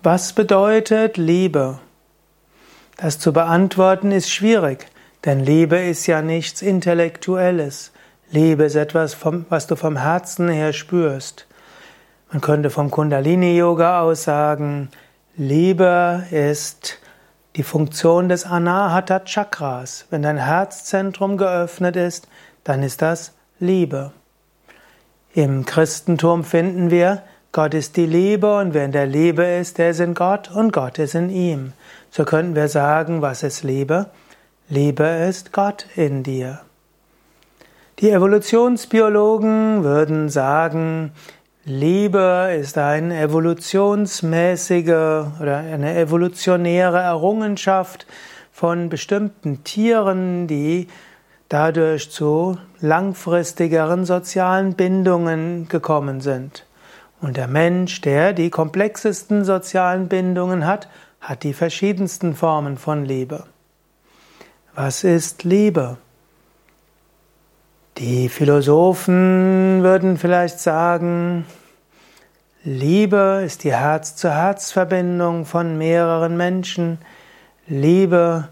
Was bedeutet Liebe? Das zu beantworten ist schwierig, denn Liebe ist ja nichts Intellektuelles. Liebe ist etwas, was du vom Herzen her spürst. Man könnte vom Kundalini-Yoga aus sagen, Liebe ist die Funktion des Anahata Chakras. Wenn dein Herzzentrum geöffnet ist, dann ist das Liebe. Im Christentum finden wir, Gott ist die Liebe und wer in der Liebe ist, der ist in Gott und Gott ist in ihm. So könnten wir sagen, was ist Liebe? Liebe ist Gott in dir. Die Evolutionsbiologen würden sagen, Liebe ist eine evolutionsmäßige oder eine evolutionäre Errungenschaft von bestimmten Tieren, die dadurch zu langfristigeren sozialen Bindungen gekommen sind. Und der Mensch, der die komplexesten sozialen Bindungen hat, hat die verschiedensten Formen von Liebe. Was ist Liebe? Die Philosophen würden vielleicht sagen, Liebe ist die Herz-zu-Herz-Verbindung von mehreren Menschen. Liebe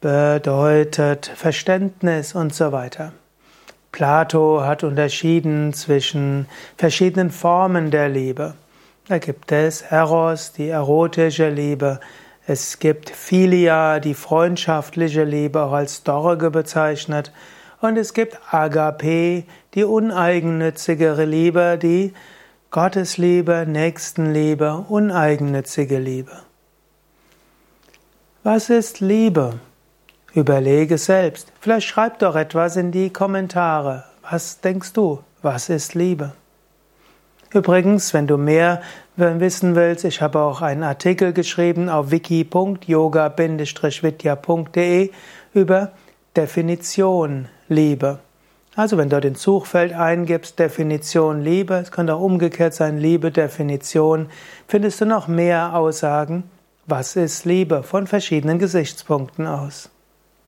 bedeutet Verständnis und so weiter. Plato hat unterschieden zwischen verschiedenen Formen der Liebe. Da gibt es Eros, die erotische Liebe. Es gibt Philia, die freundschaftliche Liebe, auch als Dorge bezeichnet. Und es gibt Agape, die uneigennützigere Liebe, die Gottesliebe, Nächstenliebe, uneigennützige Liebe. Was ist Liebe? Überlege selbst. Vielleicht schreib doch etwas in die Kommentare. Was denkst du? Was ist Liebe? Übrigens, wenn du mehr wissen willst, ich habe auch einen Artikel geschrieben auf wiki.yoga-vidya.de über Definition Liebe. Also wenn du den Suchfeld eingibst, Definition Liebe, es könnte auch umgekehrt sein, Liebe, Definition, findest du noch mehr Aussagen, was ist Liebe, von verschiedenen Gesichtspunkten aus.